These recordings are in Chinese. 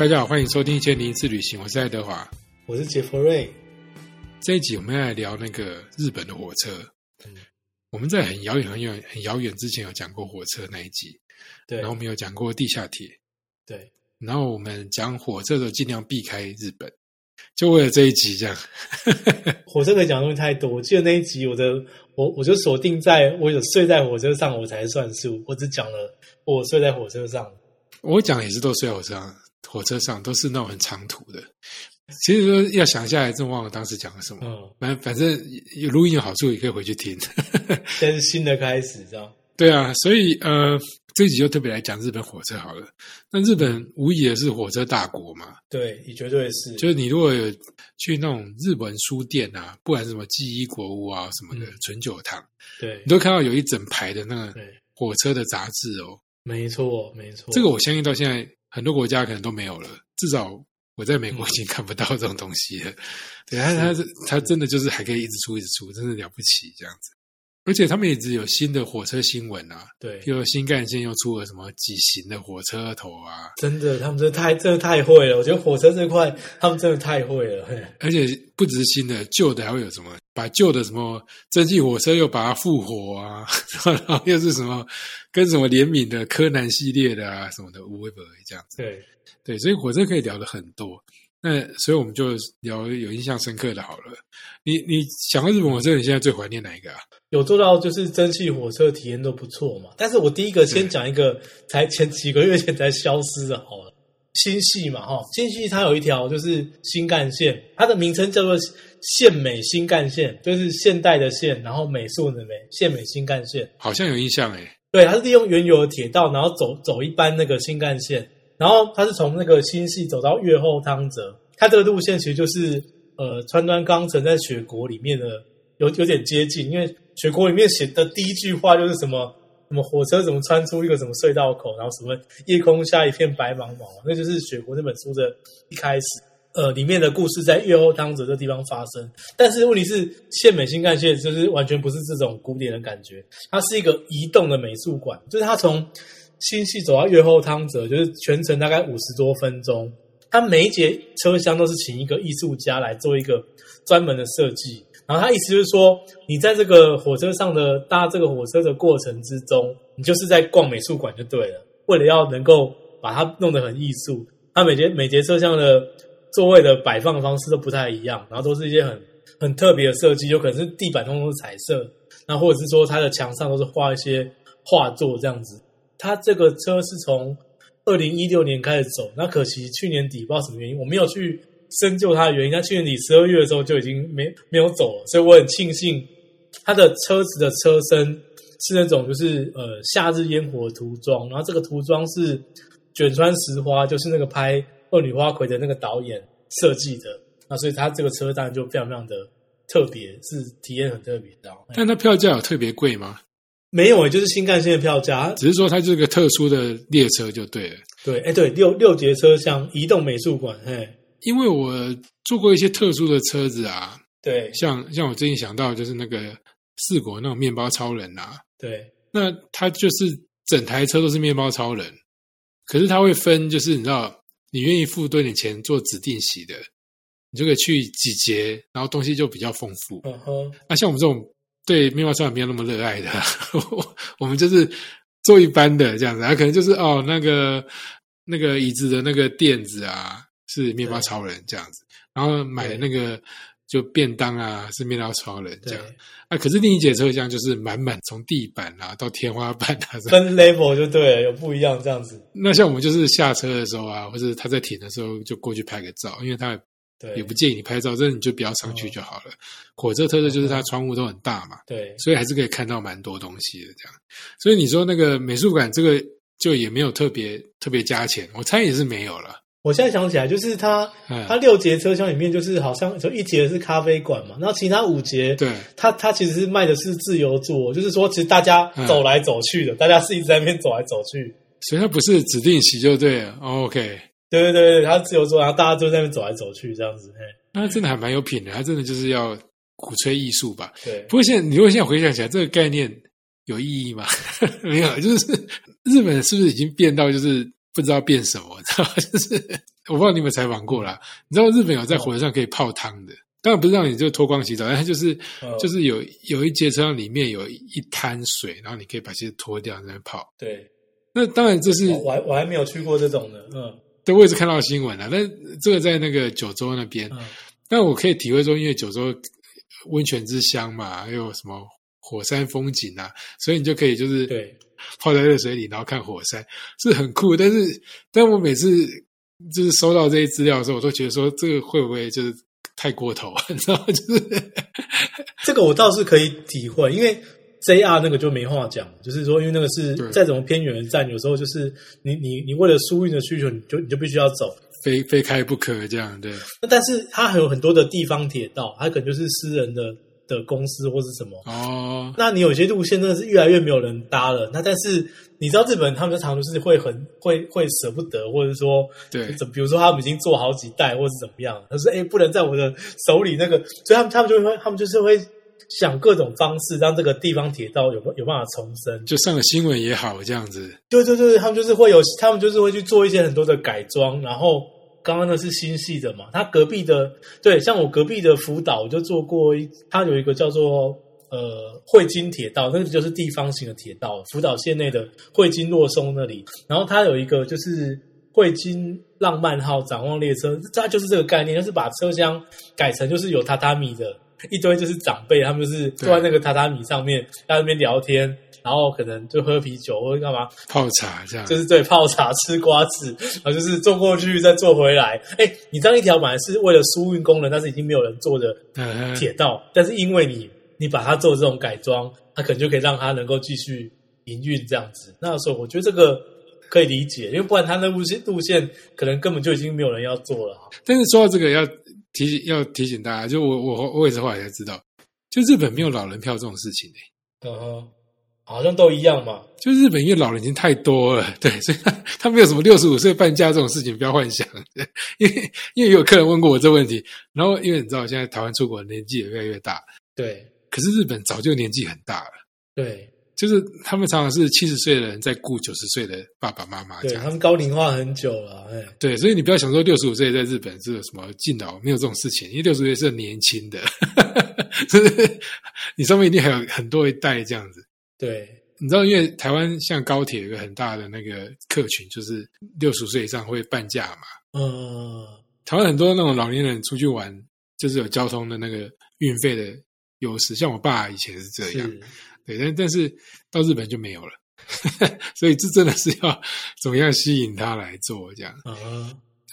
大家好，欢迎收听《一千零一次旅行》，我是爱德华。我是杰弗瑞。这一集我们要来聊那个日本的火车。我们在很遥远、很远、很遥远之前有讲过火车那一集，对，然后我们有讲过地下铁，对，然后我们讲火车的时候尽量避开日本，就为了这一集这样。火车可以讲的东西太多，我记得那一集我的我我就锁定在我有睡在火车上我才算数，我只讲了我睡在火车上。我讲的也是都睡在火车上，火车上都是那种很长途的。其实说要想下来，真忘了当时讲了什么。嗯，反反正有录音有好处，也可以回去听。这是新的开始，知道？对啊，所以呃，这一集就特别来讲日本火车好了。那日本无疑也是火车大国嘛，对，你绝对是。就是你如果有去那种日本书店啊，不管什么记忆国屋啊什么的纯酒堂，对，你都看到有一整排的那个对，火车的杂志哦。没错，没错。这个我相信到现在很多国家可能都没有了，至少。我在美国已经看不到这种东西了，对，他他是他真的就是还可以一直出一直出，真的了不起这样子。而且他们一直有新的火车新闻啊，对，又新干线又出了什么几型的火车头啊，真的，他们真的太真的太会了。我觉得火车这块他们真的太会了。而且不只是新的，旧的还会有什么？把旧的什么蒸汽火车又把它复活啊，然后又是什么跟什么联名的柯南系列的啊什么的，无微不这样子。对。对，所以火车可以聊的很多，那所以我们就聊有印象深刻的好了。你你想到日本火车，你现在最怀念哪一个啊？有做到就是蒸汽火车体验都不错嘛。但是我第一个先讲一个，才前几个月前才消失的，好了，新系嘛，哈，新系它有一条就是新干线，它的名称叫做现美新干线，就是现代的现，然后美术的美，现美新干线，好像有印象诶。对，它是利用原有的铁道，然后走走一般那个新干线。然后他是从那个新系走到月后汤泽，他这个路线其实就是呃川端康成在雪国里面的有有点接近，因为雪国里面写的第一句话就是什么什么火车怎么穿出一个什么隧道口，然后什么夜空下一片白茫茫，那就是雪国那本书的一开始，呃里面的故事在月后汤泽这地方发生，但是问题是县美新干线就是完全不是这种古典的感觉，它是一个移动的美术馆，就是它从。新系走到越后汤泽，就是全程大概五十多分钟。他每一节车厢都是请一个艺术家来做一个专门的设计。然后他意思就是说，你在这个火车上的搭这个火车的过程之中，你就是在逛美术馆就对了。为了要能够把它弄得很艺术，它每节每节车厢的座位的摆放方式都不太一样，然后都是一些很很特别的设计，有可能是地板通通是彩色，那或者是说它的墙上都是画一些画作这样子。他这个车是从二零一六年开始走，那可惜去年底不知道什么原因，我没有去深究它的原因。他去年底十二月的时候就已经没没有走了，所以我很庆幸他的车子的车身是那种就是呃夏日烟火涂装，然后这个涂装是卷川石花，就是那个拍《恶女花魁》的那个导演设计的，那所以他这个车当然就非常非常的特别，是体验很特别的。但它票价有特别贵吗？没有就是新干线的票价，只是说它是个特殊的列车就对了。对，哎，对，六六节车厢移动美术馆，嘿，因为我坐过一些特殊的车子啊，对，像像我最近想到就是那个四国那种面包超人啊，对，那它就是整台车都是面包超人，可是它会分，就是你知道，你愿意付多点钱做指定席的，你就可以去几节，然后东西就比较丰富。嗯哼，那像我们这种。对面包超人没有那么热爱的，我们就是做一般的这样子，啊，可能就是哦，那个那个椅子的那个垫子啊，是面包超人这样子，然后买的那个就便当啊，是面包超人这样，啊，可是另一节车厢就是满满从地板啊到天花板啊，分 level 就对了，有不一样这样子。那像我们就是下车的时候啊，或者他在停的时候就过去拍个照，因为他。对，也不建议你拍照，这你就不要上去就好了。火车特色就是它窗户都很大嘛，对，所以还是可以看到蛮多东西的这样。所以你说那个美术馆这个就也没有特别特别加钱，我猜也是没有了。我现在想起来，就是它它六节车厢里面就是好像就一节是咖啡馆嘛，然后其他五节，对，它它其实是卖的是自由座，就是说其实大家走来走去的，大家是一直在那边走来走去，所以它不是指定席就对了。OK。对对对对，他自由坐，然后大家就在那边走来走去这样子。那真的还蛮有品的，他真的就是要鼓吹艺术吧？对。不过现在，你如果现在回想起来，这个概念有意义吗？没有，就是日本是不是已经变到就是不知道变什么，知道吗？就是我不知道你有没有采访过啦。你知道日本有在火车上可以泡汤的，当然不是让你就脱光洗澡，但它就是嗯就是有有一节车厢里面有一滩水，然后你可以把鞋子脱掉在那边泡。对，那当然这是我我还我还没有去过这种的，嗯对，我也是看到新闻了，但这个在那个九州那边，嗯，那我可以体会说，因为九州温泉之乡嘛，还有什么火山风景啊，所以你就可以就是对，泡在热水里，然后看火山，是很酷。但是，但我每次就是收到这些资料的时候，我都觉得说，这个会不会就是太过头？你知道吗？就是这个我倒是可以体会，因为 JR 那个就没话讲，就是说，因为那个是对再怎么偏远的站，有时候就是你你你为了疏运的需求，你就你就必须要走。非非开不可这样，对那但是它还有很多的地方铁道，它可能就是私人的的公司或是什么。哦，那你有些路线真的是越来越没有人搭了。那但是你知道日本他们常常就是会很会会舍不得，或者说对怎比如说他们已经做好几代或是怎么样，他说哎不能在我的手里那个，所以他们他们就会他们就是会想各种方式让这个地方铁道有有办法重生。就上了新闻也好，这样子，对对对，他们就是会有，他们就是会去做一些很多的改装，然后刚刚那是新系的嘛，他隔壁的对，像我隔壁的福岛我就做过一，它有一个叫做呃汇金铁道，那个就是地方型的铁道，福岛县内的汇金洛松那里，然后它有一个就是汇金浪漫号展望列车，它就是这个概念，就是把车厢改成就是有榻榻米的。一堆就是长辈，他们就是坐在那个榻榻米上面，在那边聊天，然后可能就喝啤酒或者干嘛，泡茶这样，就是对泡茶、吃瓜子，然后就是坐过去再坐回来。哎，你这样一条本来是为了疏运功能，但是已经没有人坐的嗯铁道，但是因为你你把它做这种改装，它可能就可以让它能够继续营运这样子。那时候我觉得这个可以理解，因为不然它那路线路线可能根本就已经没有人要做了。但是说到这个，要提醒要提醒大家，就我我我也是后来才知道，就日本没有老人票这种事情、欸、嗯哼，好像都一样嘛。就日本因为老人已经太多了，对，所以他他没有什么六十五岁半价这种事情，不要幻想。因为因为有客人问过我这个问题，然后因为你知道现在台湾出国年纪也越来越大，对可是日本早就年纪很大了，对就是他们常常是七十岁的人在顾九十岁的爸爸妈妈对，他。们高龄化很久了，哎，对，所以你不要想说六十五岁在日本是有什么敬老，没有这种事情，因为六十岁是很年轻的，就是你上面一定还有很多一代这样子。对你知道，因为台湾像高铁有一个很大的那个客群，就是六十岁以上会半价嘛。嗯，台湾很多那种老年人出去玩，就是有交通的那个运费的优势。像我爸以前是这样，是，对，但但是到日本就没有了，所以这真的是要怎么样吸引他来做这样。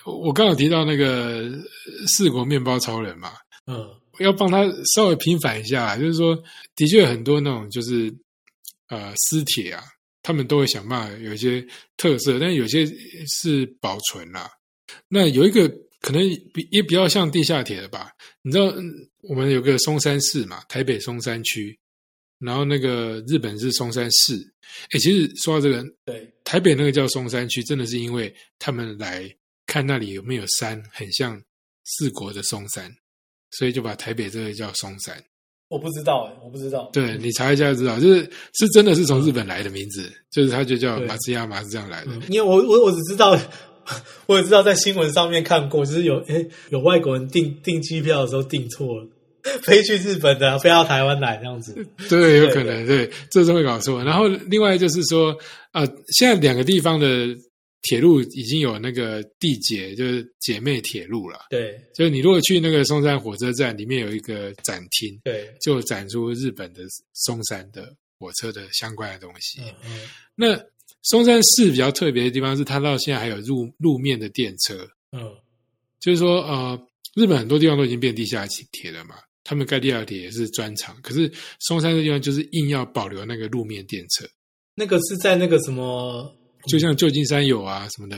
我我刚有提到那个呃四国面包超人嘛，嗯要帮他稍微平反一下，就是说，的确很多那种就是呃私铁啊，他们都会想办法有一些特色，但有些是保存啦、那有一个可能比也比较像地下铁的吧？你知道，嗯我们有个松山市嘛，台北松山区，然后那个日本是松山市。哎，其实说到这个，对，台北那个叫松山区，真的是因为他们来看那里有没有山，很像四国的松山，所以就把台北这个叫松山。我不知道哎，我不知道，对你查一下就知道，就是是真的是从日本来的名字，就是它就叫马兹亚马是这样来的。嗯，因为我我我只知道，我也知道在新闻上面看过，就是有诶有外国人订订机票的时候订错了，飞去日本的飞到台湾来这样子，对，有可能对，这是会搞错。然后另外就是说，呃，现在两个地方的铁路已经有那个地姐，就是姐妹铁路了。对就是你如果去那个松山火车站，里面有一个展厅，对，就展出日本的松山的火车的相关的东西。嗯嗯那松山市比较特别的地方是，它到现在还有路路面的电车，嗯就是说，呃，日本很多地方都已经变地下铁了嘛，他们盖第二铁也是专长，可是松山这地方就是硬要保留那个路面电车，那个是在那个什么，就像旧金山有啊什么的，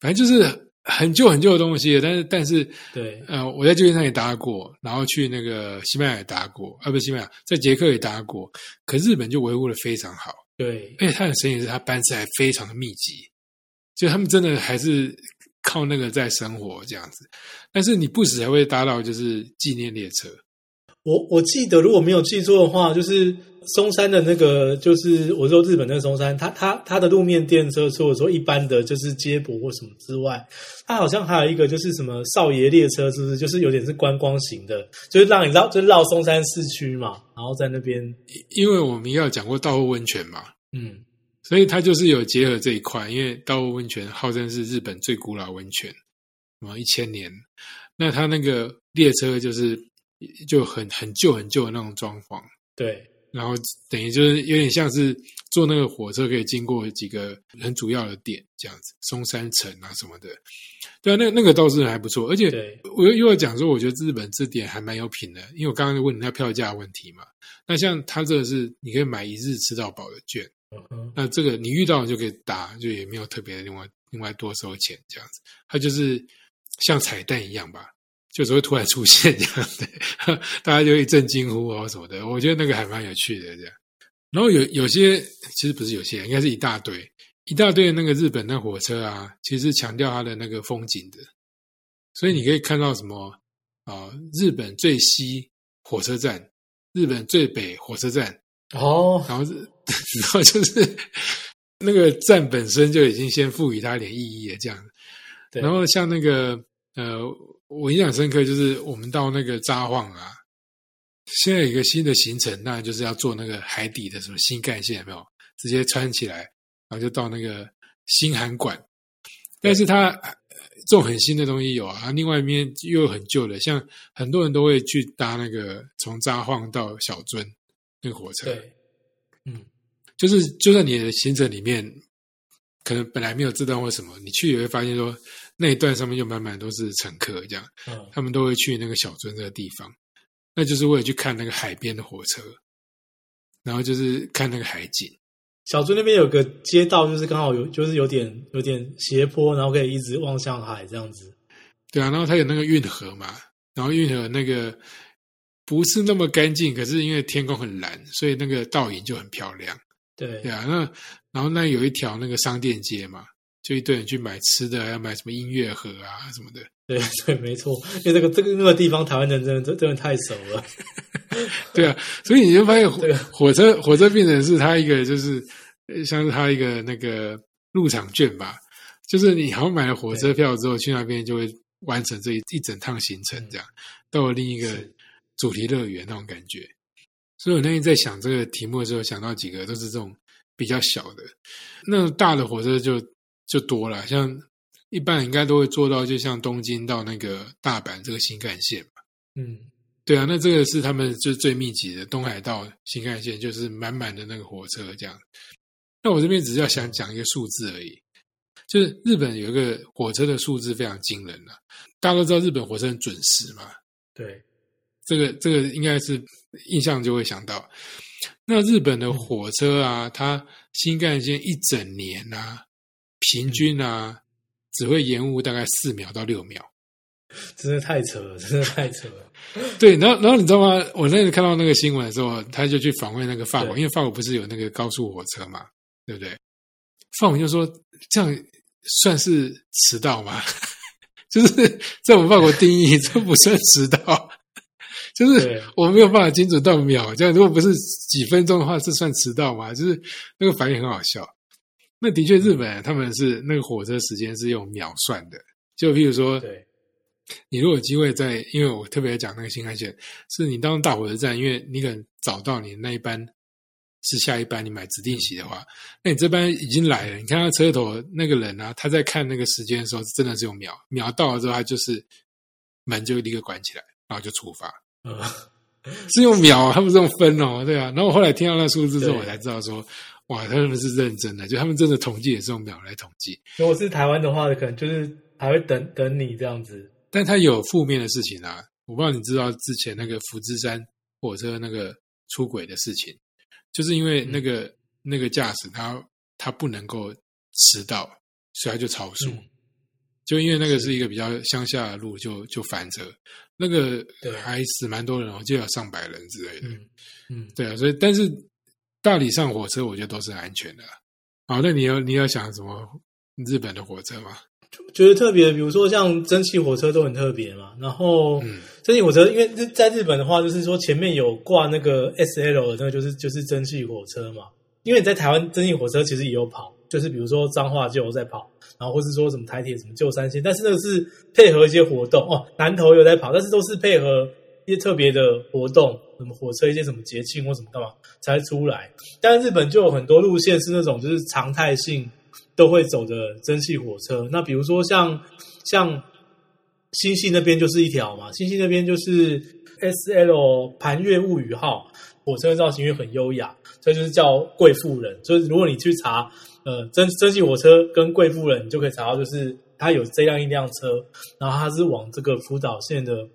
反正就是很旧很旧的东西。但是但是对呃，我在旧金山也搭过，然后去那个西班牙也搭过，啊，不是西班牙，在捷克也搭过。可日本就维护的非常好，对而且它很神奇的是，它班次还非常的密集，就他们真的还是靠那个在生活这样子。但是你不时还会搭到就是纪念列车，我我记得，如果没有记错的话，就是松山的那个，就是我说日本那个松山，它它它的路面电车，除了说一般的就是接驳或什么之外，它好像还有一个就是什么少爷列车，是不是？就是有点是观光型的，就是让你绕，就绕松山市区嘛，然后在那边，因为我们要讲过道后温泉嘛，嗯，所以它就是有结合这一块。因为道后温泉号称是日本最古老温泉，啊，一千年。那它那个列车就是就很很旧很旧的那种装潢，对，然后等于就是有点像是坐那个火车可以经过几个很主要的点这样子，松山城啊什么的，对啊，那那个倒是还不错。而且我又又要讲说，我觉得日本这点还蛮有品的，因为我刚刚问你那票价问题嘛。那像他这个是你可以买一日吃到饱的券，嗯哼，那这个你遇到就可以打，就也没有特别的另外另外多收钱这样子，它就是像彩蛋一样吧，就只会突然出现这样的，大家就一阵惊呼哦什么的，我觉得那个还蛮有趣的这样。然后有有些其实不是有些，应该是一大堆。一大堆的那个日本那火车啊，其实强调它的那个风景的，所以你可以看到什么啊、日本最西火车站，日本最北火车站，哦，然后是，然后就是那个站本身就已经先赋予它一点意义了，这样。然后像那个呃，我印象深刻就是我们到那个札幌啊，现在有一个新的行程，那就是要坐那个海底的什么新干线，有没有？直接穿起来，然后就到那个新函馆。但是它呃这种很新的东西有啊，另外一面又有很旧的，像很多人都会去搭那个从札幌到小樽那个火车。对，嗯，就是就算你的行程里面可能本来没有这段或什么，你去也会发现说那一段上面就满满都是乘客，这样嗯，他们都会去那个小樽这个地方，那就是为了去看那个海边的火车，然后就是看那个海景。小樽那边有个街道，就是刚好有，就是有点有点斜坡，然后可以一直望向海这样子。对啊，然后它有那个运河嘛，然后运河那个不是那么干净，可是因为天空很蓝，所以那个倒影就很漂亮。对对啊，那然后那有一条那个商店街嘛，就一堆人去买吃的，要买什么音乐盒啊什么的。对对，没错，因为这个这个那个地方，台湾人真的真真的太熟了。对啊，所以你就发现火对火车火车变成是它一个就是呃像是它一个那个入场券吧，就是你好像买了火车票之后去那边就会完成这一一整趟行程，这样到了另一个主题乐园那种感觉。所以我那天在想这个题目的时候，想到几个都是这种比较小的，那种大的火车就就多了，像一般人应该都会做到，就像东京到那个大阪这个新干线。嗯，对啊，那这个是他们就是最密集的东海道新干线，就是满满的那个火车这样。那我这边只是要想讲一个数字而已，就是日本有一个火车的数字非常惊人了、大家都知道日本火车很准时嘛，对，这个这个应该是印象就会想到。那日本的火车啊，它新干线一整年啊，平均啊只会延误大概四秒到六秒。真的太扯了，真的太扯了。对，然后然后你知道吗？我那次看到那个新闻的时候，他就去访问那个法国，因为法国不是有那个高速火车嘛，对不对？法国就说这样算是迟到吗？就是在我们法国定义，这不算迟到，就是我没有办法精准到秒。这样如果不是几分钟的话，这算迟到吗？就是那个反应很好笑。那的确，日本他们是那个火车时间是用秒算的，就譬如说，对，你如果有机会在，因为我特别讲那个新干线，是你当大火车站，因为你可能找到你那一班是下一班，你买指定席的话，那你这班已经来了，你看他车头那个人啊，他在看那个时间的时候，真的是用秒，秒到了之后，他就是门就立刻关起来，然后就出发，呃，是用秒啊，他不是用分哦，对啊。然后我后来听到那数字之后，我才知道说，哇，他们是认真的，就他们真的统计也是用秒来统计。如果是台湾的话，可能就是还会等等你这样子。但它有负面的事情啊，我不知道你知道之前那个福之山火车那个出轨的事情，就是因为那个、那个驾驶他他不能够迟到，所以他就超速，嗯就因为那个是一个比较乡下的路，就就翻车，那个对还死蛮多人哦，就有上百人之类的。嗯嗯，对啊，所以但是大理上火车我觉得都是安全的啊。好，那你要你要想什么日本的火车吗？觉得特别，比如说像蒸汽火车都很特别嘛。然后嗯蒸汽火车，因为日在日本的话，就是说前面有挂那个 S L 的那个，就是就是蒸汽火车嘛。因为你在台湾蒸汽火车其实也有跑，就是比如说彰化就有在跑，然后或是说什么台铁什么旧三线，但是那个是配合一些活动哦，南投有在跑，但是都是配合一些特别的活动，什么火车一些什么节庆或什么干嘛才出来。但日本就有很多路线是那种就是常态性都会走的蒸汽火车，那比如说像像新系那边就是一条嘛，新系那边就是 S L 盘月物语号火车的造型，因为很优雅，所以就是叫贵妇人。就是如果你去查呃蒸蒸汽火车跟贵妇人，你就可以查到，就是它有这样一辆车，然后它是往这个福岛县的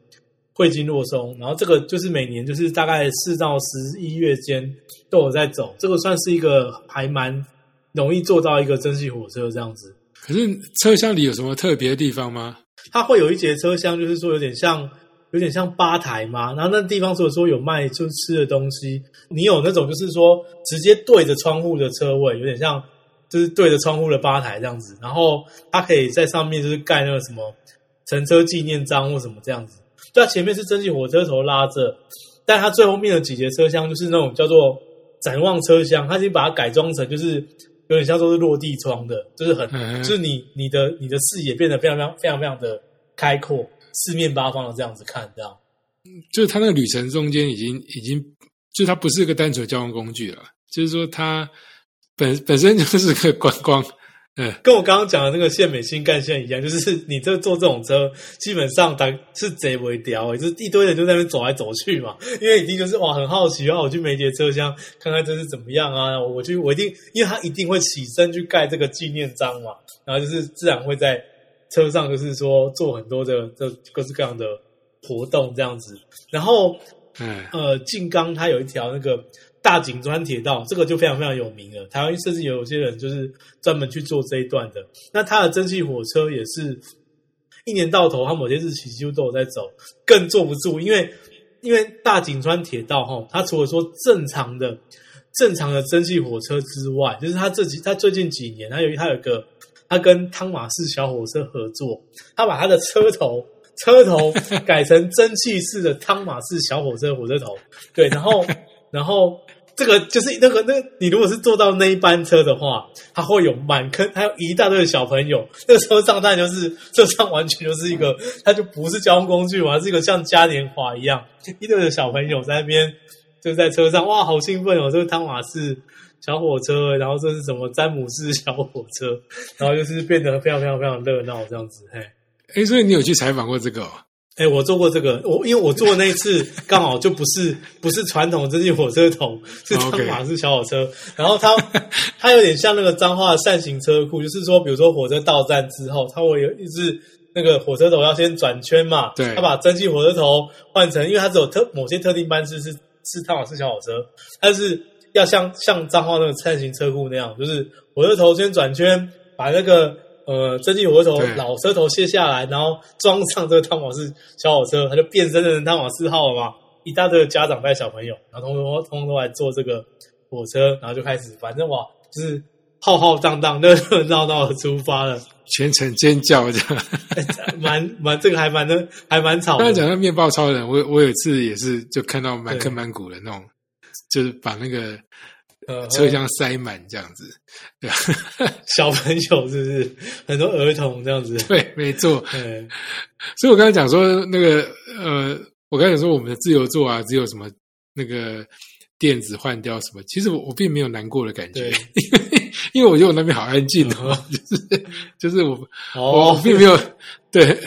汇金若松，然后这个就是每年就是大概四到十一月间都有在走，这个算是一个还蛮容易做到一个蒸汽火车这样子。可是车厢里有什么特别的地方吗？它会有一节车厢，就是说有点像有点像吧台嘛，然后那地方如果说有卖就吃的东西，你有那种就是说直接对着窗户的车位，有点像就是对着窗户的吧台这样子，然后它可以在上面就是盖那个什么乘车纪念章或什么这样子，对，它前面是蒸汽火车头拉着，但它最后面的几节车厢就是那种叫做展望车厢，它已经把它改装成就是。有点像说是落地窗的，就是很，嗯就是你你的你的视野变得非常非常非常非常的开阔，四面八方的这样子看，这样。就是它那个旅程中间已经已经，就它不是一个单纯的交通工具了，就是说它本本身就是个观光，嗯，跟我刚刚讲的那个县美新干线一样，就是你这坐这种车，基本上当是贼为屌，就是一堆人就在那边走来走去嘛，因为一定就是哇很好奇啊，我去每节车厢看看这是怎么样啊，我去我一定，因为他一定会起身去盖这个纪念章嘛，然后就是自然会在车上就是说做很多的这各式各样的活动这样子，然后嗯。呃，静冈它有一条那个大井川铁道，这个就非常非常有名了。台湾甚至有些人就是专门去做这一段的。那它的蒸汽火车也是一年到头，它某些日期几乎都有在走，更坐不住，因为因为大井川铁道哈，它除了说正常的正常的蒸汽火车之外，就是它这几它最近几年，它有它有一个，它跟汤马士小火车合作，它把它的车头。车头改成蒸汽式的汤马士小火车火车头，对，然后 然后这个就是那个那个，你如果是坐到那一班车的话，它会有满坑，还有一大堆的小朋友，那个时候上当然就是车上完全就是一个，它就不是交通工具嘛，是一个像嘉年华一样，一堆的小朋友在那边就在车上，哇，好兴奋哦，这个汤马士。小火车，然后这是什么詹姆斯小火车，然后就是变得非常非常非常热闹这样子，嘿。哎，所以你有去采访过这个哦？哎，我做过这个，我因为我做的那一次刚好就不是不是传统蒸汽火车头，是哦汤马士小火车。然后它它有点像那个彰化的扇形车库，就是说，比如说火车到站之后，它会有一只那个火车头要先转圈嘛，对它把蒸汽火车头换成，因为它只有特某些特定班次是是汤马士小火车，但是要像像彰化那个扇形车库那样，就是火车头先转圈，把那个。呃，蒸汽火车头老车头卸下来，然后装上这个汤马士小火车，它就变身成汤马士号了嘛。一大堆的家长带小朋友，然后通通通通都来坐这个火车，然后就开始，反正哇，就是浩浩荡荡、热热闹闹的出发了，全程尖叫这样。蛮蛮这个还蛮的，还蛮吵的。刚才讲到面包超人，我我有一次也是就看到满坑满谷的那种，就是把那个呃车厢塞满这样子。对啊，小朋友是不是很多儿童这样子？对，没错。对，所以我刚才讲说那个呃，我刚才讲说我们的自由座啊，只有什么那个电子换掉什么，其实我我并没有难过的感觉，因为因为我觉得我那边好安静哦，就是就是我我并没有对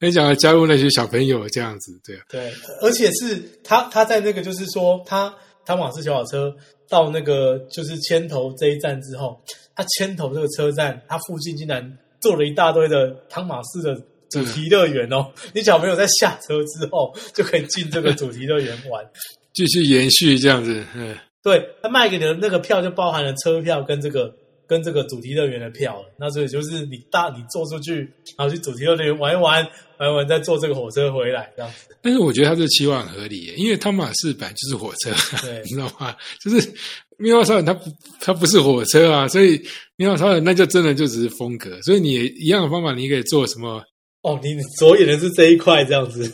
很想要加入那些小朋友这样子，对啊，对，而且是他他在那个就是说他汤马斯小火车到那个就是牵头这一站之后，他牵头这个车站，它附近竟然做了一大堆的汤马斯的主题乐园哦，你小朋友在下车之后就可以进这个主题乐园玩。继续延续这样子，嗯，对他卖给你的那个票就包含了车票跟这个跟这个主题乐园的票了。那所以就是你大你坐出去，然后去主题乐园玩一玩，玩一玩再坐这个火车回来这样子。但是我觉得他这期望很合理耶，因为汤马士版就是火车，对 你知道吗？就是妙蛙超人他不它不是火车啊，所以妙蛙超人那就真的就只是风格，所以你也一样的方法，你可以做什么？哦，你着眼的是这一块这样子。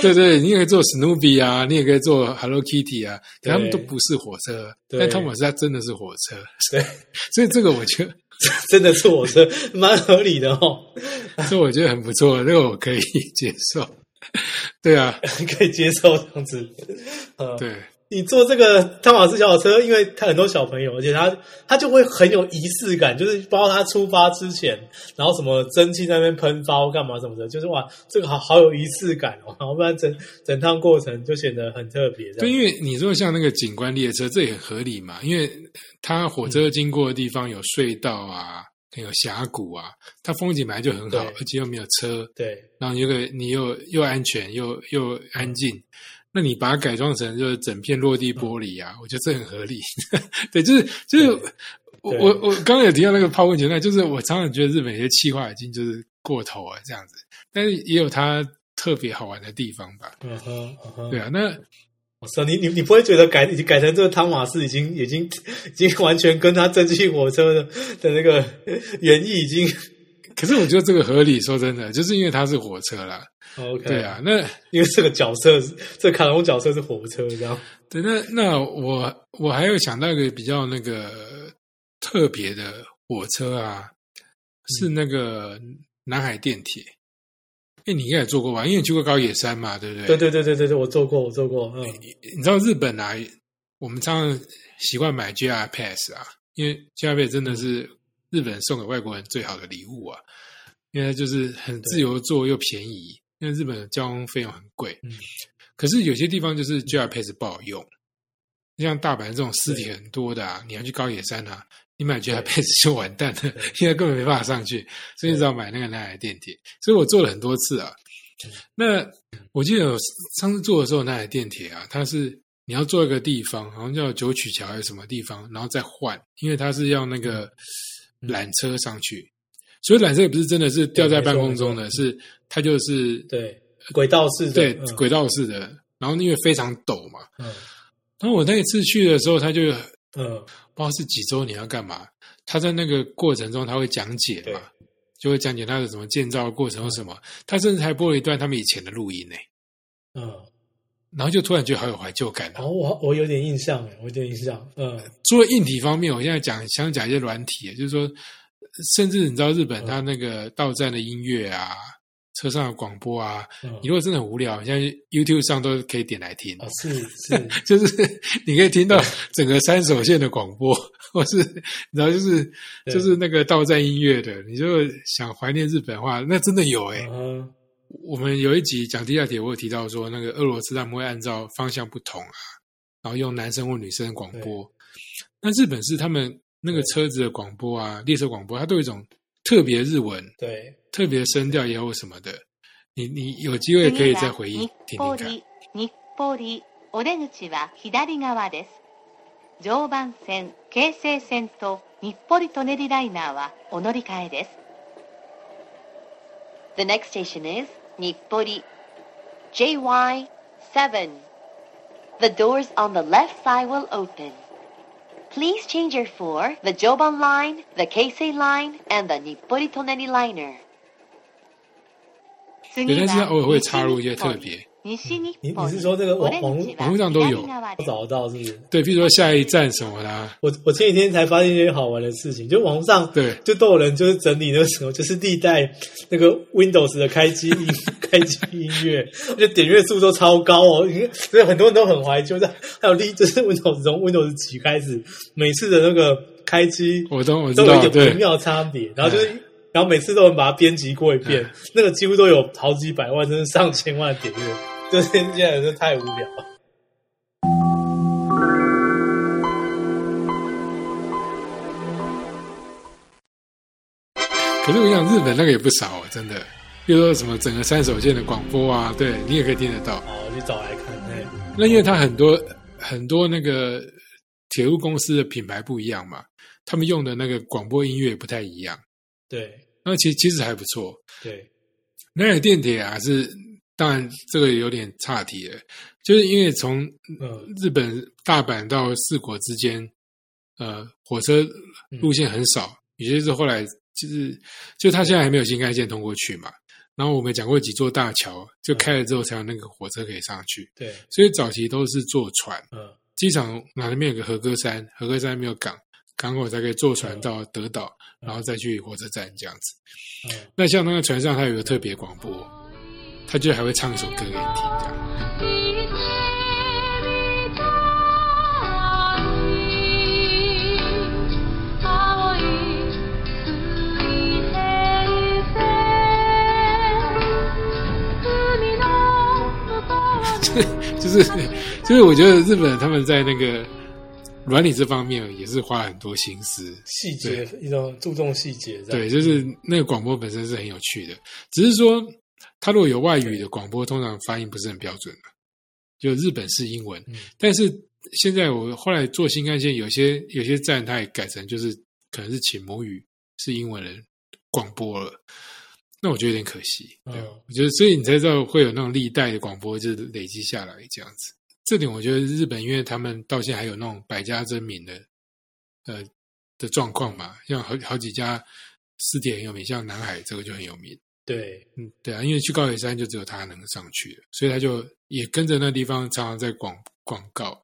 对对，你也可以做史努比啊，你也可以做 Hello Kitty 啊，可他们都不是火车，但汤马斯它真的是火车，对，所以这个我觉得，真的是我的，蛮合理的哦，这我觉得很不错，这个我可以接受。对啊，可以接受这样子。呃，对。你坐这个汤马斯小火车，因为他很多小朋友，而且他他就会很有仪式感，就是包括他出发之前，然后什么蒸汽在那边喷发或干嘛什么的，就是哇，这个好好有仪式感哦，然后不然整整趟过程就显得很特别。这对，因为你说像那个景观列车，这也很合理嘛，因为它火车经过的地方有隧道啊，有峡谷啊，它风景本来就很好，而且又没有车，对。然后有个你又又安全又又安静，那你把它改装成就是整片落地玻璃啊，我觉得这很合理。对，就是就是我我我刚刚有提到那个泡温泉那，就是我常常觉得日本有些气化已经就是过头了这样子，但是也有它特别好玩的地方吧。嗯哼嗯哼，对啊，那我说你你你不会觉得改已经改成这个汤马斯已经已经已经完全跟他蒸汽火车的的那个原意已经可是我觉得这个合理，说真的，就是因为它是火车啦。OK 对啊，那因为这个角色是这个卡通角色是火车这样。对那那我我还有想到一个比较那个特别的火车啊，是那个南海电铁。哎，你应该也坐过吧？因为你去过高野山嘛，对不对？对对对对对对，我坐过，我坐过，嗯，你知道日本啊，我们常常习惯买 JR Pass 啊，因为 JR Pass 真的是日本送给外国人最好的礼物啊，因为就是很自由坐又便宜，因为日本的交通费用很贵。嗯。可是有些地方就是 JR Pass 不好用，像大阪这种私铁很多的啊，你要去高野山啊，你买 JR Pass 就完蛋了，因为根本没办法上去，所以你只好买那个南海电铁。所以我坐了很多次啊。那我记得我上次坐的时候，南海电铁啊，它是你要坐一个地方，好像叫九曲桥还是什么地方，然后再换，因为它是要那个缆车上去，所以缆车也不是真的是吊在半空中的，是它就是对，轨道式的，对嗯。轨道式的，然后因为非常陡嘛，嗯。然后我那一次去的时候，他就嗯，不知道是几周年要干嘛，他在那个过程中他会讲解嘛，就会讲解他的什么建造过程或什么，他甚至还播了一段他们以前的录音呢，嗯，然后就突然觉得好有怀旧感啊。哦，我我有点印象哎，我有点印象，嗯。除了硬体方面，我现在讲想讲一些软体，就是说，甚至你知道日本它那个到站的音乐啊，车上的广播啊，嗯。你，如果真的很无聊，现在 YouTube 上都可以点来听，哦是是，就是你可以听到整个三手线的广播，或是你知道，就是就是那个到站音乐的，你就想怀念日本话，那真的有诶、嗯哼我们有一集讲地下铁，我有提到说，那个俄罗斯他们会按照方向不同啊，然后用男生或女生的广播。那日本是他们那个车子的广播啊，列车广播，它都有一种特别日文、对，特别声调也有什么的。你你有机会可以再回忆日听听看。暮里、日暮里、お出口は左側です。常磐線、京成線と日暮里舎人ライナーはお乗り換えです。The next station is 日暮里 JY7. The doors on the left side will open. Please change your for the Joban line, the Keisei line, and the Nippori Toneri liner. 对，但是它偶尔会插入一些特别。 西日你暮里你是说这个网网お出口は网络上都有左側です我找得到是不是？对，比如说下一站什么的啊，我我前几天才发现一些好玩的事情，就网络上对就都有人就是整理那个时候就是历代那个 Windows 的开机音开机音乐，而且点阅数都超高哦，因为所以很多人都很怀旧。在还有历就是 Windows 从 Windows 几开始，每次的那个开机我都我知都有一道，对，点微妙差别，然后就是。然后每次都能把它编辑过一遍，那个几乎都有好几百万，甚至上千万的点阅， 就是现在真的太无聊了。可是我想日本那个也不少哦，真的。比如说什么整个三手线的广播啊，对你也可以听得到。哦，我去找来看。那因为它很多很多那个铁路公司的品牌不一样嘛，他们用的那个广播音乐不太一样。对那其其实还不错。对，南海电铁啊，是当然这个有点岔题了，就是因为从嗯。日本大阪到四国之间，呃，火车路线很少，也就是后来就是就他现在还没有新干线通过去嘛。然后我们讲过几座大桥，就开了之后才有那个火车可以上去，对，所以早期都是坐船。嗯。机场哪边有个和歌山，和歌山没有港，港口才可以坐船到德岛，然后再去火车站这样子。嗯，那像那个船上，它有个特别广播，它就还会唱一首歌给你听，这样。就 是就是，我觉得日本他们在那个软体这方面也是花很多心思。细节一种注重细节，对，就是那个广播本身是很有趣的，只是说它如果有外语的广播，通常发音不是很标准的，就日本是英文。嗯但是现在我后来做新干线，有些有些站它也改成就是可能是请母语是英文人广播了，那我觉得有点可惜。对，嗯我觉得所以你才知道会有那种历代的广播就是累积下来这样子。这点我觉得日本，因为他们到现在还有那种百家争鸣的呃的状况嘛，像好好几家私铁很有名，像南海这个就很有名。对嗯，对啊，因为去高野山就只有他能上去了，所以他就也跟着那地方常常在广广告。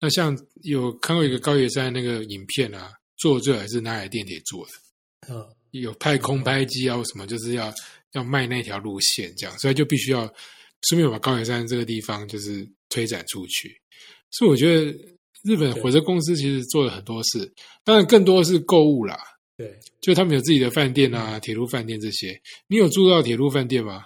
那像有看过一个高野山那个影片啊，做的最好还是南海电铁做的，嗯有派空拍机啊，什么就是要要卖那条路线这样，所以就必须要顺便把高野山这个地方就是推展出去。所以我觉得日本火车公司其实做了很多事，当然更多是购物啦，对，就他们有自己的饭店啊、铁路饭店这些。你有住到铁路饭店吗？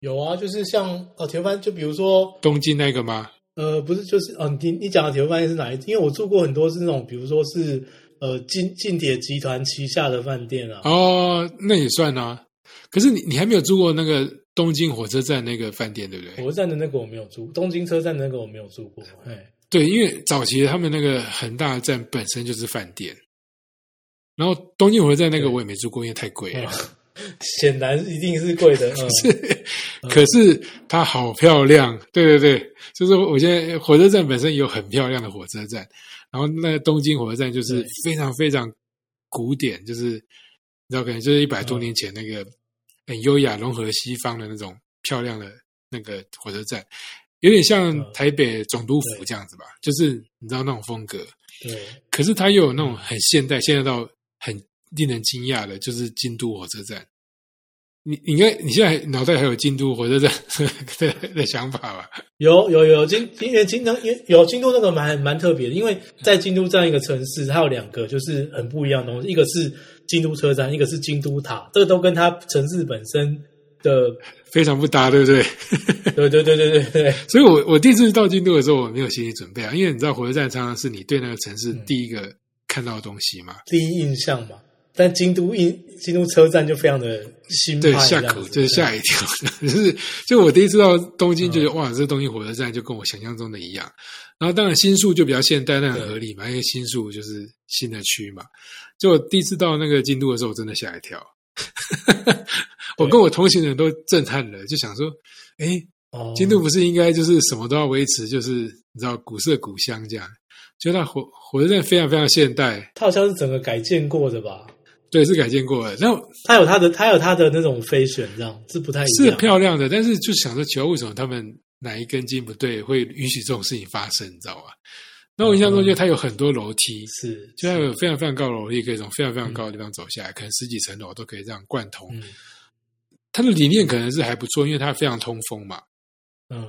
有啊，就是像哦，铁路饭，就比如说东京那个吗？呃，不是，就是哦，你你讲的铁路饭店是哪一？因为我住过很多是那种，比如说是呃近近铁集团旗下的饭店啊。哦，那也算啊。可是你你还没有住过那个东京火车站那个饭店，对不对？火车站的那个我没有住，东京车站的那个我没有住过。哎，对，因为早期他们那个恒大的站本身就是饭店，然后东京火车站那个我也没住过，因为太贵了。嗯。显然一定是贵的。嗯，是，可是它好漂亮，对对对，就是我现在火车站本身有很漂亮的火车站，然后那个东京火车站就是非常非常古典，就是你知道，可能就是一百多年前那个很优雅融合西方的那种漂亮的那个火车站，有点像嗯。台北总督府这样子吧，就是你知道那种风格，对，可是它又有那种很现代，现代到很令人惊讶的，就是京都火车站。你你应该你现在脑袋还有京都火车站 的的想法吧？有有有京，因为京都因为有京都那个蛮蛮特别的，因为在京都这样一个城市，它有两个就是很不一样的东西，一个是京都车站，一个是京都塔，这个都跟它城市本身的，非常不搭，对不对？对对对对对对，所以我我第一次到京都的时候，我没有心理准备啊，因为你知道火车站常常是你对那个城市嗯第一个看到的东西嘛，第一印象嘛。但京都印京都车站就非常的新对，派，下这样子口就是吓一跳，就是就我第一次到东京，就觉得、哇，这东京火车站就跟我想象中的一样。然后当然新宿就比较现代，那很合理嘛，因为新宿就是新的区嘛。就我第一次到那个京都的时候，我真的吓一跳。我跟我同行的人都震撼了，就想说，哎，哦京都不是应该就是什么都要维持，就是你知道古色古香这样？就那火火车站非常非常现代，它好像是整个改建过的吧？对，是改建过的。那它有它的它有它的那种飞旋，这样是不太一样是样。漂亮的，但是就想说，奇怪，为什么他们哪一根筋不对，会允许这种事情发生？你知道吧？那我印象中，就它有很多楼梯，是就它有非常非常高的楼梯，可以从非常非常高的地方走下来，可能十几层楼都可以这样贯通。嗯它的理念可能是还不错，因为它非常通风嘛。嗯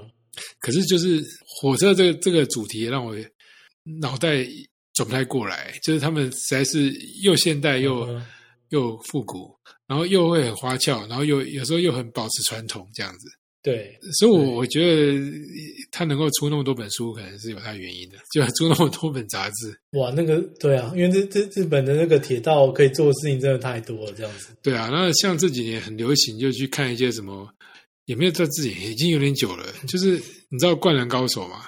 可是就是火车这个这个主题让我脑袋转不太过来，就是他们实在是又现代又、嗯又复古，然后又会很花俏，然后又有时候又很保持传统这样子。对所以我，我觉得他能够出那么多本书，可能是有他原因的，就出那么多本杂志。哇，那个对啊，因为这这日本的那个铁道可以做的事情真的太多了，这样子。对啊，那像这几年很流行，就去看一些什么，也没有在自己已经有点久了，就是你知道《灌篮高手》吗？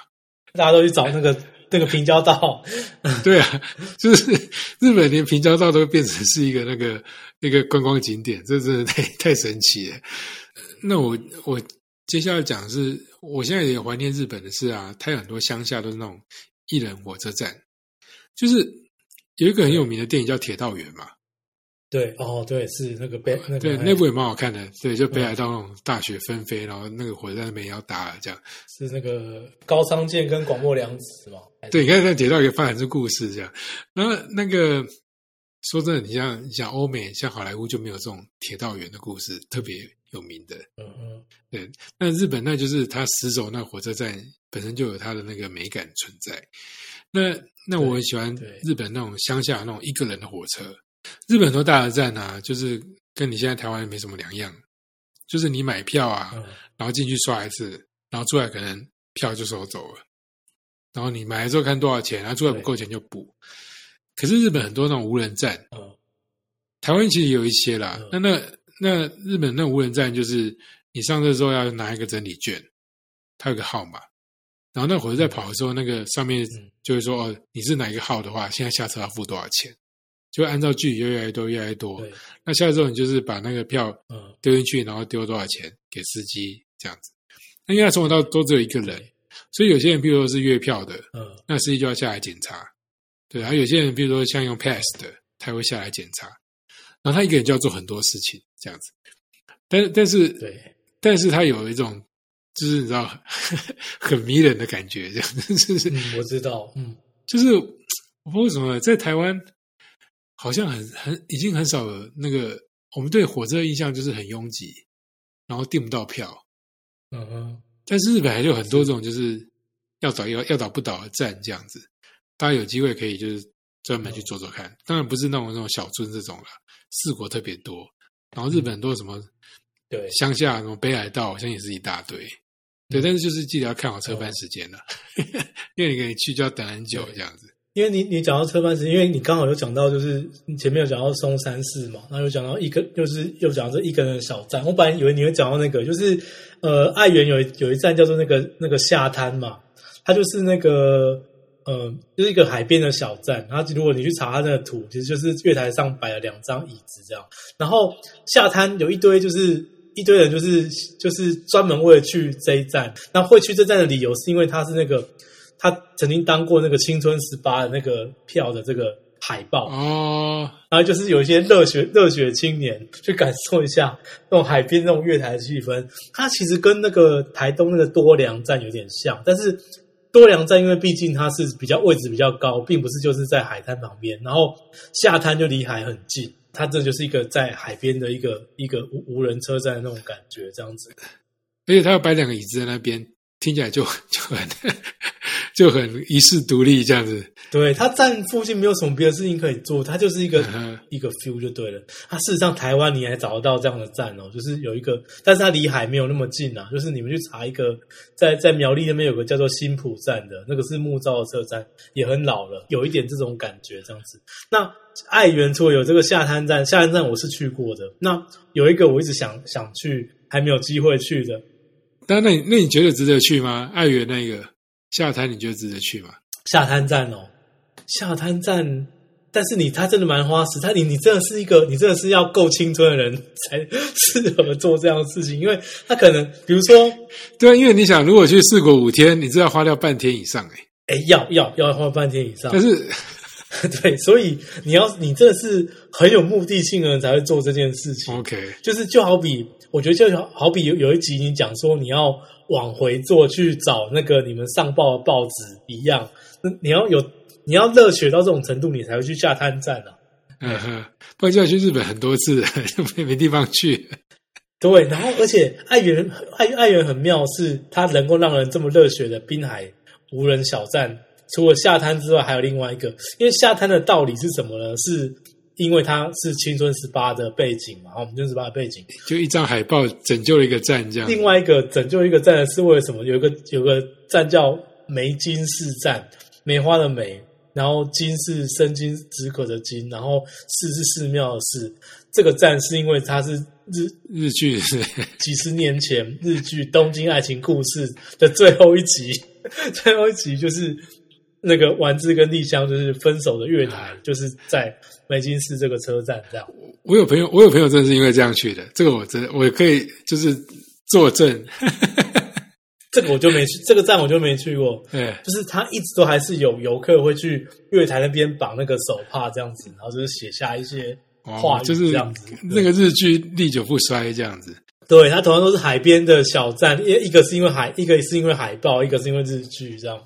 大家都去找那个那个平交道，对啊，就是日本连平交道都变成是一个那个那个观光景点，这真的太太神奇了。那我我接下来讲的是，我现在也怀念日本的是啊，它有很多乡下都是那种一人火车站，就是有一个很有名的电影叫《铁道员》嘛，对，哦，对，是那个北那个对，哎那部也蛮好看的，对，就北海道那种大雪纷飞，然后那个火车站那边也要打了这样。是那个高仓健跟广末凉子嘛？对，你看那铁道也发展出故事这样。那那个说真的，你像你像欧美，像好莱坞就没有这种铁道员的故事特别有名的。嗯嗯，对，那日本那就是它死守那火车站本身就有它的那个美感存在。那那我很喜欢日本那种乡下那种一个人的火车。日本很多大的站啊，就是跟你现在台湾没什么两样，就是你买票啊，嗯然后进去刷一次，然后出来可能票就收走了，然后你买了之后看多少钱，然后出来不够钱就补。可是日本很多那种无人站，嗯台湾其实也有一些啦。嗯那那那日本那无人站就是你上车之后要拿一个整理券，它有个号码，然后那火车在跑的时候，那个上面嗯就会说哦，你是哪一个号的话，现在下车要付多少钱，就按照距离越来越多越来越多。对，那下来之后，你就是把那个票嗯丢进去，然后丢多少钱给司机这样子。那因为他从头到都只有一个人，所以有些人，比如说是月票的，嗯那司机就要下来检查。对，还有有些人，比如说像用 Pass 的，他会下来检查。然后他一个人就要做很多事情，这样子。但但是对，但是他有一种，就是你知道，很迷人的感觉，这样子，就是嗯，我知道，嗯就是我不知道为什么在台湾好像很很已经很少了那个我们对火车的印象就是很拥挤，然后订不到票。嗯哼，但是日本还是有很多这种就是要倒要要倒不倒的站这样子，大家有机会可以就是专门去坐坐看。当然不是那种那种小村这种了，四国特别多。然后日本很多什么对，乡下什么北海道，好像也是一大堆。对，但是就是记得要看好车班时间了，因为你可以去就要等很久这样子。因为你你讲到车班时，因为你刚好有讲到，就是你前面有讲到松山市嘛，然后有讲到一个，就是又讲到这一个人的小站。我本来以为你会讲到那个，就是呃，爱媛有有一站叫做那个那个下滩嘛，它就是那个呃，就是一个海边的小站。然后如果你去查它那个图，其实就是月台上摆了两张椅子这样。然后下滩有一堆就是一堆人，就是就是专门为了去这一站。那会去这站的理由是因为它是那个。他曾经当过那个青春十八的那个票的这个海报，哦，然后就是有一些热血热血青年 去感受一下那种海边那种月台的气氛。它其实跟那个台东那个多良站有点像，但是多良站因为毕竟它是比较位置比较高，并不是就是在海滩旁边，然后下滩就离海很近，它这就是一个在海边的一个一个无无人车站的那种感觉，这样子。而且他要摆两个椅子在那边，听起来就就很 就很一世独立这样子。对，他站附近没有什么别的事情可以做，他就是一个、一个 feel 就对了。它事实上台湾你还找得到这样的站哦，就是有一个，但是它离海没有那么近啊。就是你们去查一个，在在苗栗那边有个叫做新浦站的，那个是木造的车站，也很老了，有一点这种感觉这样子。那爱媛除了有这个下滩站，下滩站我是去过的。那有一个我一直想想去，还没有机会去的，但那你那你觉得值得去吗？爱媛那个下滩，你觉得值得去吗？下滩站哦，下滩站，但是你他真的蛮花时，他你你真的是一个，你真的是要够青春的人才适合做这样的事情，因为他可能比如说，对啊，因为你想，如果去四国五天，你这要花掉半天以上哎、哎，要要要花半天以上。但，是 对，所以你要你真的是很有目的性的人才会做这件事情。OK，就是就好比，我觉得就好好比有有一集你讲说你要往回做去找那个你们上报的报纸一样，那你要有你要热血到这种程度，你才会去下滩站啊。嗯哼，不然就要去日本很多次，就没没地方去。对，然后而且爱媛爱爱媛很妙，是它能够让人这么热血的滨海无人小站，除了下滩之外，还有另外一个，因为下滩的道理是什么呢？是因为它是青春十八的背景嘛，我们青春十八的背景。就一张海报拯救了一个站，这样。另外一个拯救一个站是为了什么？有一个有个站叫梅津市站，梅花的梅，然后津是生津止渴的津，然后寺是寺庙的寺。这个站是因为它是日日剧是 几十年前日剧《东京爱情故事》的最后一集，最后一集就是那个丸子跟丽香就是分手的月台，就是在梅津市这个车站这样。我有朋友，我有朋友真的是因为这样去的，这个我真我也可以就是作证。这个我就没去，这个站我就没去过。对，就是他一直都还是有游客会去月台那边绑那个手帕这样子，然后就是写下一些话语，就是这样子。那个日剧历久不衰这样子。对，它同样都是海边的小站，一一个是因为海，一个是因为海报，一个是因为日剧这样。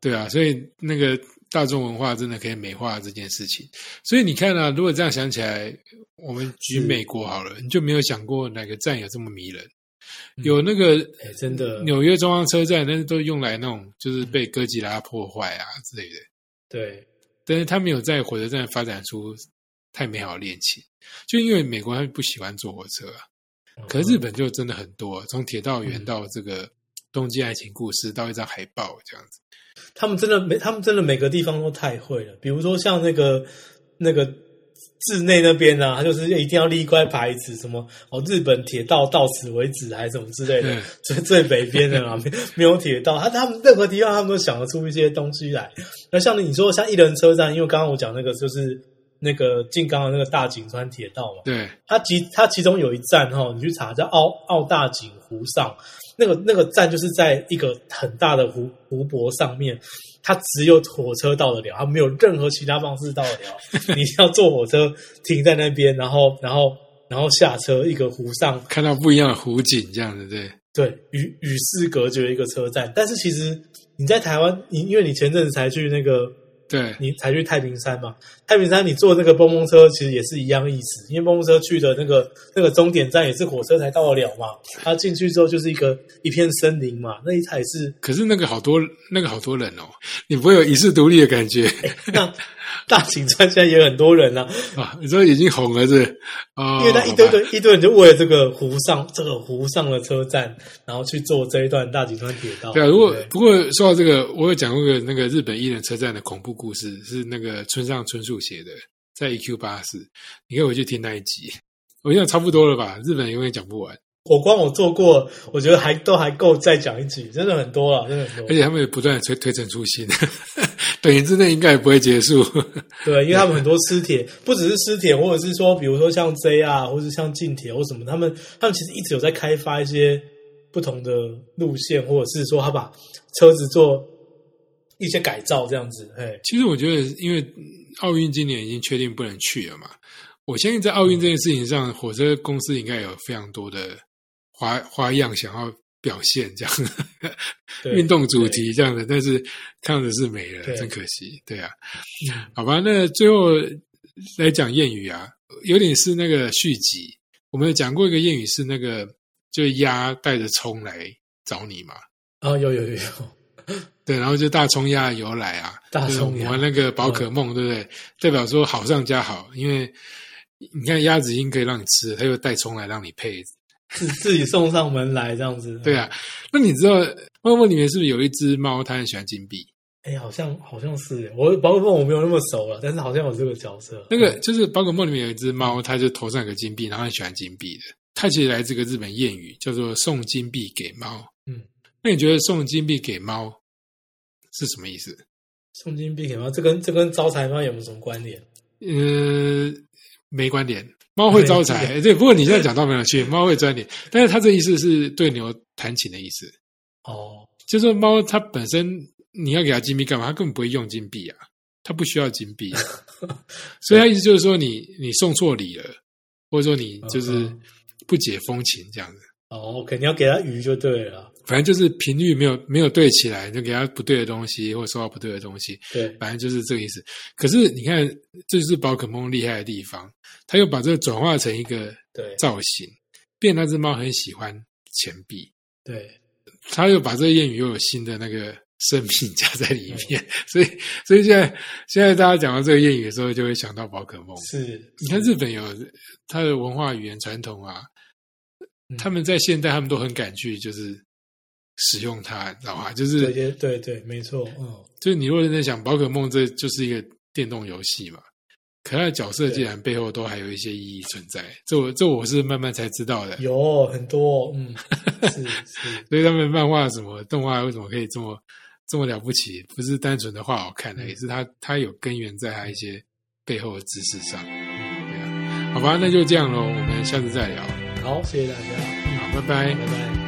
对啊，所以那个大众文化真的可以美化这件事情。所以你看啊，如果这样想起来，我们举美国好了，你就没有想过哪个站有这么迷人？有那个，哎，真的，纽约中央车站，那都用来那种就是被哥吉拉破坏啊之类的。对，但是他没有在火车站发展出太美好的恋情，就因为美国他不喜欢坐火车啊。可是日本就真的很多，从铁道员到这个东京爱情故事，到一张海报这样子。他们真的每，他们真的每个地方都太会了。比如说像那个那个志内那边啊，他就是一定要立一块牌子，什么哦，日本铁道到此为止，还是什么之类的。最最北边的啊，没 没有铁道，他他们任何地方他们都想得出一些东西来。那像你说像一人车站，因为刚刚我讲那个就是。那个静冈的那个大井川铁道嘛，对，它其它其中有一站哈，你去查叫奥奥大井湖上，那个那个站就是在一个很大的湖湖泊上面，它只有火车到得了，它没有任何其他方式到得了，你要坐火车停在那边，然后然后然后下车，一个湖上看到不一样的湖景，这样子对对，与与世隔绝一个车站，但是其实你在台湾，你因为你前阵子才去那个。对你才去太平山嘛？太平山你坐那个蹦蹦车其实也是一样意思，因为蹦蹦车去的那个那个终点站也是火车才到得了嘛。它进去之后就是一个一片森林嘛，那一台是。可是那个好多那个好多人哦，你不会有一世独立的感觉。那大井川现在也很多人啊，啊，你说已经红了是？啊，因为他一堆堆一堆人就为了这个湖上这个湖上的车站，然后去坐这一段大井川铁道。对啊，如果不过说到这个，我有讲过个那个日本艺人车站的恐怖。故事是那个村上春树写的，在 EQ 八四，你可以回去听那一集。我想差不多了吧，日本永远讲不完。我光我做过，我觉得还都还够再讲一集，真的很多了，真的很多。而且他们也不断推推陈出新，短时之内应该也不会结束。对，因为他们很多私铁，不只是私铁，或者是说，比如说像 J 啊，或者像近铁或什么，他们他们其实一直有在开发一些不同的路线，或者是说他把车子做。一些改造这样子，哎，其实我觉得，因为奥运今年已经确定不能去了嘛，我相信在奥运这件事情上，火车公司应该有非常多的花花样想要表现这样，运动主题这样的，但是看的是没了，真可惜，对啊，好吧，那最后来讲谚语啊，有点是那个续集，我们有讲过一个谚语是那个，就鸭带着葱来找你嘛，啊，有有有有。对，然后就大葱鸭由来啊，大葱鸭玩那个宝可梦，对不对？代表说好上加好，因为你看鸭子已经可以让你吃，它又带葱来让你配，自 自己送上门来这样子。对啊，那你知道宝可梦里面是不是有一只猫，它很喜欢金币？哎，好像好像是，我宝可梦我没有那么熟了，但是好像有这个角色。那个就是宝可梦里面有一只猫，它就头上有个金币，然后很喜欢金币的。它其实来自个日本谚语，叫做送金币给猫。你觉得送金币给猫？是什么意思？送金币给猫，这跟这跟招财猫有没有什么关联？呃，没关联。猫会招财，对。不过你现在讲到没有趣，猫会钻点，但是它这意思是对牛弹琴的意思。哦，就是猫它本身你要给它金币干嘛？它根本不会用金币啊，它不需要金币。所以它意思就是说，你你送错礼了，或者说你就是不解风情这样子。哦，肯定要给它鱼就对了。反正就是频率没有没有对起来，就给他不对的东西，或者收到不对的东西。对，反正就是这个意思。可是你看，这就是宝可梦厉害的地方，他又把这个转化成一个对造型，变那只猫很喜欢钱币。对，他又把这个谚语又有新的那个生命加在里面，所以所以现在现在大家讲到这个谚语的时候，就会想到宝可梦。是，你看日本有它的文化语言传统啊，他们在现代他们都很敢去就是使用它你知道吧就是对对没错嗯。就是你如果认在想宝可梦这就是一个电动游戏嘛可爱角色竟然背后都还有一些意义存在这我这我是慢慢才知道的。有很多嗯 所以他们漫画什么动画为什么可以这么这么了不起？不是单纯的画好看的也是它它有根源在它一些背后的知识上。好吧那就这样喽我们下次再聊。好谢谢大家。好拜拜。拜拜。